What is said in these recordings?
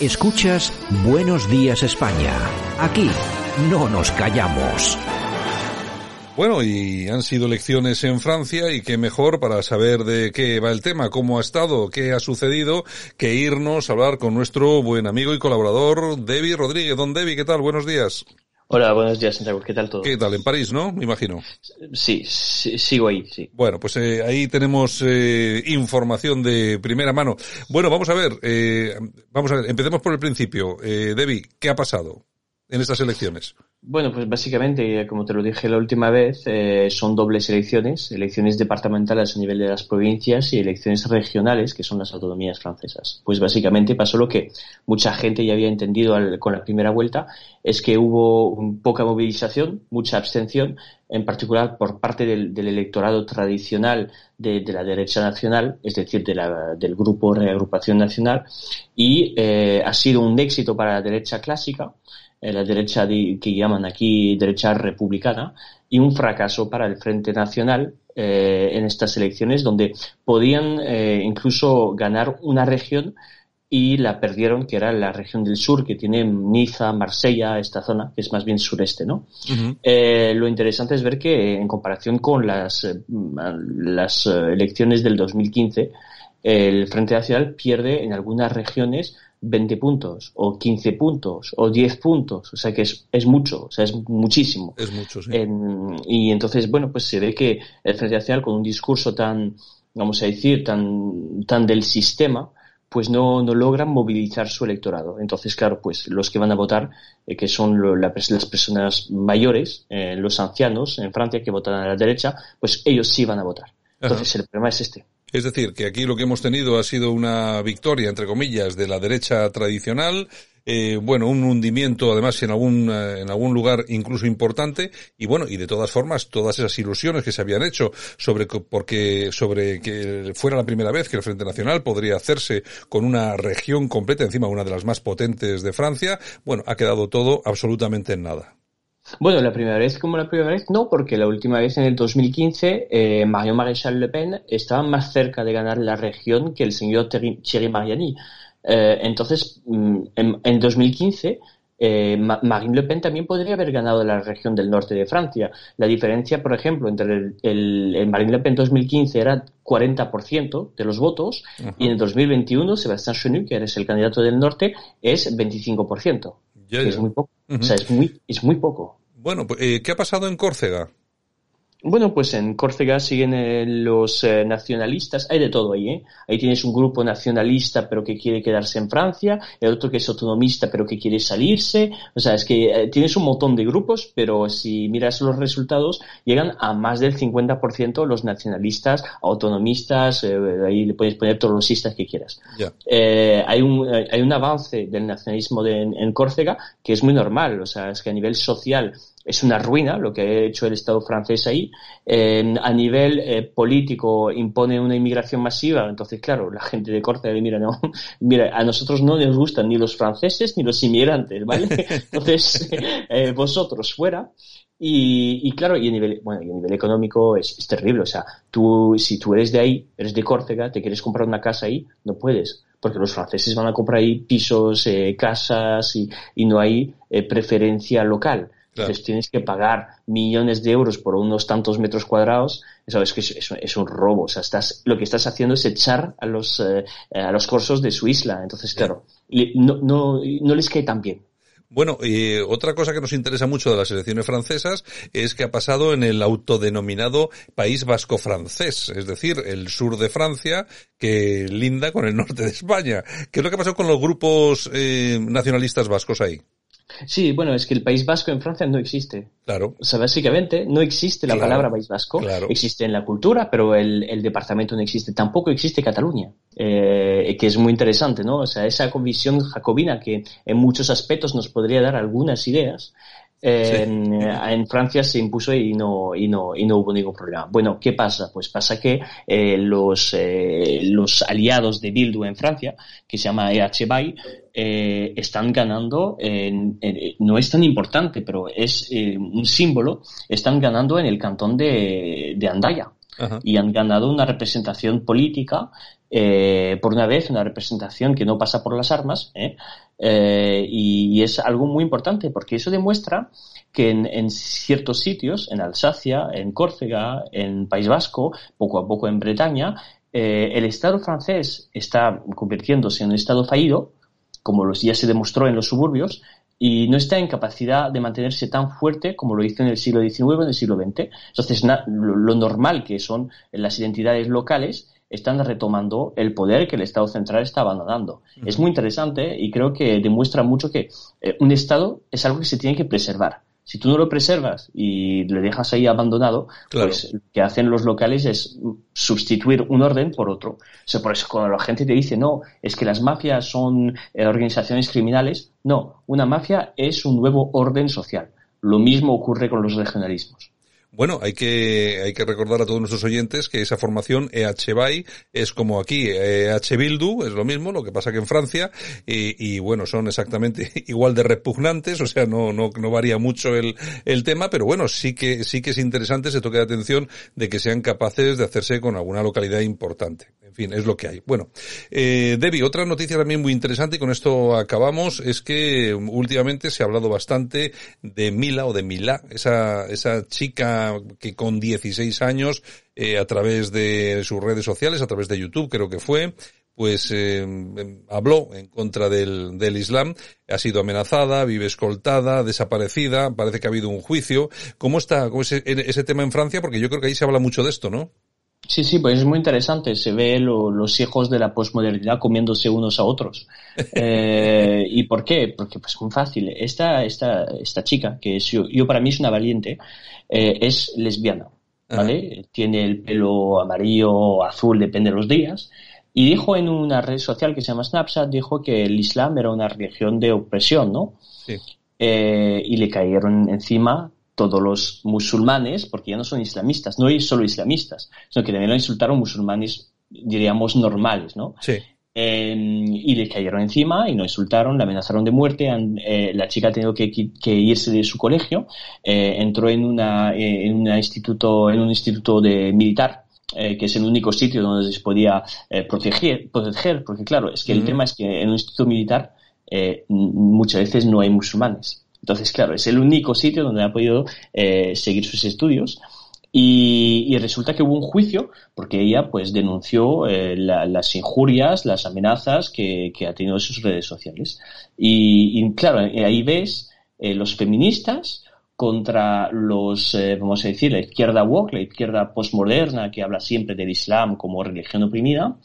Escuchas Buenos Días España. Aquí no nos callamos. Bueno, y han sido elecciones en Francia y qué mejor para saber de qué va el tema, cómo ha estado, qué ha sucedido, que irnos a hablar con nuestro buen amigo y colaborador, Debbie Rodríguez. Don Debbie, ¿qué tal? Buenos días. Hola, buenos días, Santiago. ¿Qué tal todo? ¿Qué tal? En París, ¿no? Me imagino. Sí, sí sigo ahí, sí. Bueno, pues eh, ahí tenemos eh, información de primera mano. Bueno, vamos a ver, eh, vamos a ver, empecemos por el principio. Eh, Debbie, ¿qué ha pasado en estas elecciones? Bueno, pues básicamente, como te lo dije la última vez, eh, son dobles elecciones, elecciones departamentales a nivel de las provincias y elecciones regionales, que son las autonomías francesas. Pues básicamente pasó lo que mucha gente ya había entendido con la primera vuelta, es que hubo poca movilización, mucha abstención, en particular por parte del, electorado tradicional de, de, la derecha nacional, es decir, de la, del grupo Reagrupación Nacional, y eh, ha sido un éxito para la derecha clásica, la derecha de, que llaman aquí derecha republicana, y un fracaso para el Frente Nacional eh, en estas elecciones, donde podían eh, incluso ganar una región y la perdieron, que era la región del sur, que tiene Niza, Marsella, esta zona, que es más bien sureste, ¿no? Uh -huh. eh, lo interesante es ver que en comparación con las, las elecciones del 2015, el Frente Nacional pierde en algunas regiones 20 puntos, o 15 puntos, o 10 puntos, o sea que es, es mucho, o sea, es muchísimo. Es mucho, sí. En, y entonces, bueno, pues se ve que el Frente Nacional con un discurso tan, vamos a decir, tan, tan del sistema, pues no, no logran movilizar su electorado. Entonces, claro, pues los que van a votar, eh, que son lo, la, las personas mayores, eh, los ancianos en Francia que votan a la derecha, pues ellos sí van a votar. Entonces, Ajá. el problema es este. Es decir, que aquí lo que hemos tenido ha sido una victoria, entre comillas, de la derecha tradicional, eh, bueno, un hundimiento además en algún, eh, en algún lugar incluso importante, y bueno, y de todas formas, todas esas ilusiones que se habían hecho sobre, porque, sobre que fuera la primera vez que el Frente Nacional podría hacerse con una región completa, encima una de las más potentes de Francia, bueno, ha quedado todo absolutamente en nada. Bueno, la primera vez como la primera vez no, porque la última vez en el 2015 eh, Marion Maréchal Le Pen estaba más cerca de ganar la región que el señor Thierry Mariani. Eh, entonces, en, en 2015 eh, Marine Le Pen también podría haber ganado la región del norte de Francia. La diferencia, por ejemplo, entre el, el, el Marine Le Pen 2015 era 40% de los votos y en el 2021 Sebastián Chenu, que eres el candidato del norte, es 25%. Yeah, yeah. Es muy poco. Uh -huh. O sea, es muy, es muy poco. Bueno, eh, ¿qué ha pasado en Córcega? Bueno, pues en Córcega siguen eh, los eh, nacionalistas, hay de todo ahí, ¿eh? Ahí tienes un grupo nacionalista pero que quiere quedarse en Francia, el otro que es autonomista pero que quiere salirse, o sea, es que eh, tienes un montón de grupos, pero si miras los resultados, llegan a más del 50% los nacionalistas, autonomistas, eh, ahí le puedes poner todos los istas que quieras. Yeah. hay, un, hay un avance del nacionalismo de, en, en Córcega que es muy normal, o sea, es que a nivel social es una ruina lo que ha hecho el Estado francés ahí. Eh, a nivel eh, político impone una inmigración masiva, entonces claro, la gente de Córcega mira, no, mira, a nosotros no nos gustan ni los franceses ni los inmigrantes, ¿vale? Entonces, eh, vosotros fuera. Y, y, claro, y a nivel, bueno, y a nivel económico es, es, terrible. O sea, tú, si tú eres de ahí, eres de Córcega, te quieres comprar una casa ahí, no puedes. Porque los franceses van a comprar ahí pisos, eh, casas y, y no hay eh, preferencia local. Claro. Entonces tienes que pagar millones de euros por unos tantos metros cuadrados. Eso es que es, un robo. O sea, estás, lo que estás haciendo es echar a los, eh, a los corsos de su isla. Entonces, claro, no, no, no les cae tan bien. Bueno, y otra cosa que nos interesa mucho de las elecciones francesas es que ha pasado en el autodenominado País Vasco francés, es decir, el sur de Francia que linda con el norte de España. ¿Qué es lo que ha pasado con los grupos eh, nacionalistas vascos ahí? Sí, bueno, es que el País Vasco en Francia no existe. Claro. O sea, básicamente no existe la Claro, palabra País Vasco. claro. Existe en la cultura, pero el, el departamento no existe. Tampoco existe Cataluña, eh, que es muy interesante, ¿no? O sea, esa visión jacobina que en muchos aspectos nos podría dar algunas ideas, en, Francia se impuso y no, y, no, y no hubo ningún problema. Bueno, ¿qué pasa? Pues pasa que eh, los, eh, los aliados de Bildu en Francia, que se llama EHBAI, eh, están ganando, no es tan importante, pero es eh, un símbolo, están ganando en el cantón de, de Andaya Y han ganado una representación política, eh, por una vez, una representación que no pasa por las armas, ¿eh? Eh, y, es algo muy importante porque eso demuestra que en, en ciertos sitios, en Alsacia, en Córcega, en País Vasco, poco a poco en Bretaña, el Estado francés está convirtiéndose en un Estado fallido, como ya se demostró en los suburbios, y no está en capacidad de mantenerse tan fuerte como lo hizo en el siglo XIX o en el siglo XX. Entonces, lo, normal que son las identidades locales están retomando el poder que el Estado central está abandonando. Es muy interesante y creo que demuestra mucho que eh, un Estado es algo que se tiene que preservar. Si tú no lo preservas y le dejas ahí abandonado, Claro. pues lo que hacen los locales es sustituir un orden por otro. O sea, por eso cuando la gente te dice, no, es que las mafias son eh, organizaciones criminales, no, una mafia es un nuevo orden social. Lo mismo ocurre con los regionalismos. Bueno, hay que, hay que recordar a todos nuestros oyentes que esa formación EHBAI es como aquí, EH Bildu, es lo mismo, lo que pasa que en Francia, y, bueno, son exactamente igual de repugnantes, o sea, no, no, no varía mucho el, el tema, pero bueno, sí que, sí que es interesante ese toque de atención de que sean capaces de hacerse con alguna localidad importante. En fin, es lo que hay. Bueno, eh, Debbie, otra noticia también muy interesante y con esto acabamos es que últimamente se ha hablado bastante de Mila o de Mila, esa, esa chica que con 16 años, eh, a través de sus redes sociales, a través de YouTube creo que fue, pues eh, habló en contra del, del Islam, ha sido amenazada, vive escoltada, desaparecida, parece que ha habido un juicio. ¿Cómo está cómo es ese, ese tema en Francia? Porque yo creo que ahí se habla mucho de esto, ¿no? Sí, sí, pues es muy interesante. Se ve lo- los hijos de la posmodernidad comiéndose unos a otros. Eh, ¿Y por qué? Porque pues muy fácil. Esta, esta, esta chica, que es, yo, yo para mí es una valiente, eh, es lesbiana, ¿vale? Tiene el pelo amarillo, azul, depende de los días. Y dijo en una red social que se llama Snapchat, dijo que el Islam era una religión de opresión, ¿no? Sí. Eh, y le cayeron encima todos los musulmanes, porque ya no son islamistas, no es solo islamistas, sino que también lo insultaron musulmanes, diríamos, normales, ¿no? Sí. Eh, y le cayeron encima y lo insultaron, la amenazaron de muerte. eh, la chica ha tenido que, irse de su colegio. eh, entró en una, eh, en una instituto, en un instituto de militar. eh, que es el único sitio donde se podía eh, proteger, proteger, porque claro, es que el tema es que en un instituto militar eh, muchas veces no hay musulmanes. Entonces, claro, es el único sitio donde ha podido eh, seguir sus estudios. Y, y resulta que hubo un juicio porque ella pues denunció eh, la- las injurias, las amenazas que, que ha tenido en sus redes sociales. Y, y, claro, ahí ves eh, los feministas contra los, eh, vamos a decir, la izquierda woke, la izquierda postmoderna que habla siempre del Islam como religión oprimida,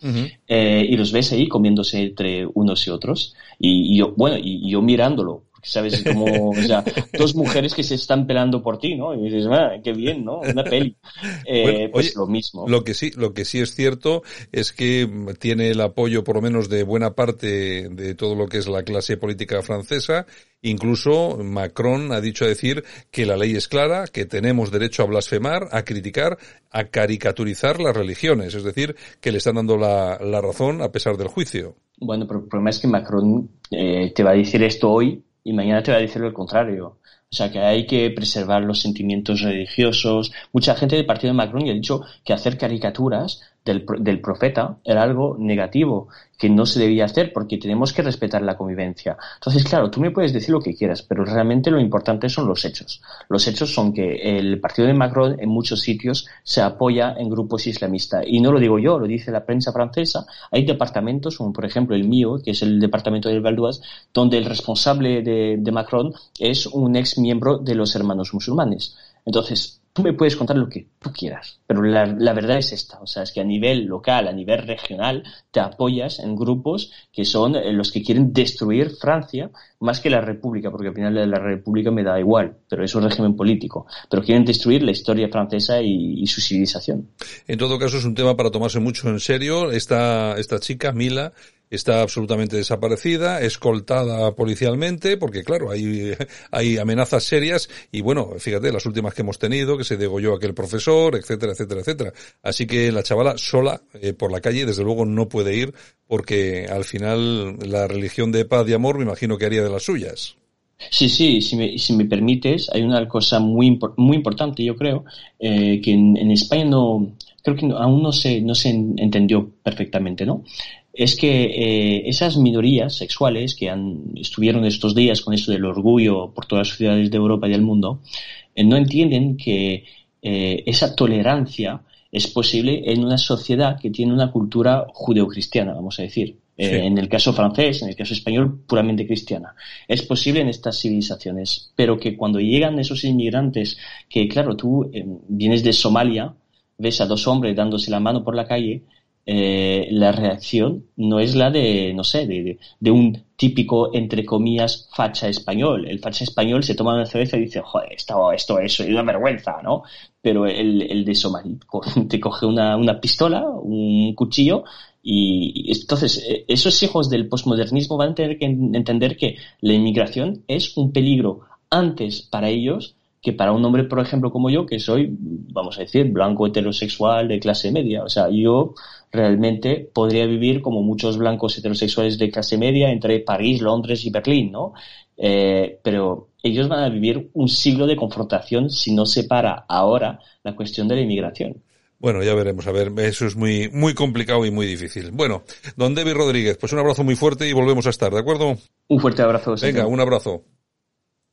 eh, y los ves ahí comiéndose entre unos y otros. Y, y yo, bueno, y, yo mirándolo, sabes, como, o sea, dos mujeres que se están pelando por ti, ¿no? Y dices, ah, qué bien, ¿no? Una peli. Eh, Bueno, pues oye, lo mismo. Lo que sí, lo que sí es cierto es que tiene el apoyo, por lo menos, de buena parte de todo lo que es la clase política francesa. Incluso Macron ha dicho a decir que la ley es clara, que tenemos derecho a blasfemar, a criticar, a caricaturizar las religiones. Es decir, que le están dando la, la razón a pesar del juicio. Bueno, pero el problema es que Macron eh, te va a decir esto hoy y mañana te va a decir lo contrario. O sea, que hay que preservar los sentimientos religiosos. Mucha gente del partido de Macron ya ha dicho que hacer caricaturas del, del profeta era algo negativo, que no se debía hacer porque tenemos que respetar la convivencia. Entonces, claro, tú me puedes decir lo que quieras, pero realmente lo importante son los hechos. Los hechos son que el partido de Macron en muchos sitios se apoya en grupos islamistas. Y no lo digo yo, lo dice la prensa francesa. Hay departamentos, como por ejemplo el mío, que es el departamento del Val d'Oise, donde el responsable de, de Macron es un ex miembro de los hermanos musulmanes. Entonces, tú me puedes contar lo que tú quieras, pero la, verdad es esta, o sea, es que a nivel local, a nivel regional, te apoyas en grupos que son eh, los que quieren destruir Francia más que la República, porque al final de la República me da igual, pero es un régimen político, pero quieren destruir la historia francesa y, y su civilización. En todo caso, es un tema para tomarse mucho en serio. Esta, esta chica, Mila, está absolutamente desaparecida, escoltada policialmente, porque claro, hay, hay amenazas serias y bueno, fíjate, las últimas que hemos tenido, que se degolló aquel profesor, etcétera, etcétera, etcétera. Así que la chavala sola eh, por la calle, desde luego no puede ir porque al final la religión de paz y amor me imagino que haría de las suyas. Sí, sí, si me, si me permites, hay una cosa muy, muy importante, yo creo, eh, que en, en, España no, creo que aún no se, no se entendió perfectamente, ¿no? Es que eh, esas minorías sexuales que han, estuvieron estos días con esto del orgullo por todas las ciudades de Europa y del mundo, eh, no entienden que eh, esa tolerancia es posible en una sociedad que tiene una cultura judeocristiana, vamos a decir. Sí. en el caso francés, en el caso español, puramente cristiana. Es posible en estas civilizaciones, pero que cuando llegan esos inmigrantes, que claro, tú vienes de Somalia, ves a dos hombres dándose la mano por la calle, eh, la reacción no es la de, no sé, de, de, un típico, entre comillas, facha español. El facha español se toma una cerveza y dice, joder, esto, esto, es una vergüenza, ¿no? Pero el, el de Somalí te coge una, una pistola, un cuchillo y entonces, eh, esos hijos del posmodernismo van a tener que entender que la inmigración es un peligro antes para ellos que para un hombre, por ejemplo, como yo, que soy, vamos a decir, blanco heterosexual de clase media. O sea, yo realmente podría vivir como muchos blancos heterosexuales de clase media entre París, Londres y Berlín, ¿no? Eh, pero ellos van a vivir un siglo de confrontación si no se para ahora la cuestión de la inmigración. Bueno, ya veremos. A ver, eso es muy, muy complicado y muy difícil. Bueno, don David Rodríguez, pues un abrazo muy fuerte y volvemos a estar, ¿de acuerdo? Un fuerte abrazo. Venga, un abrazo.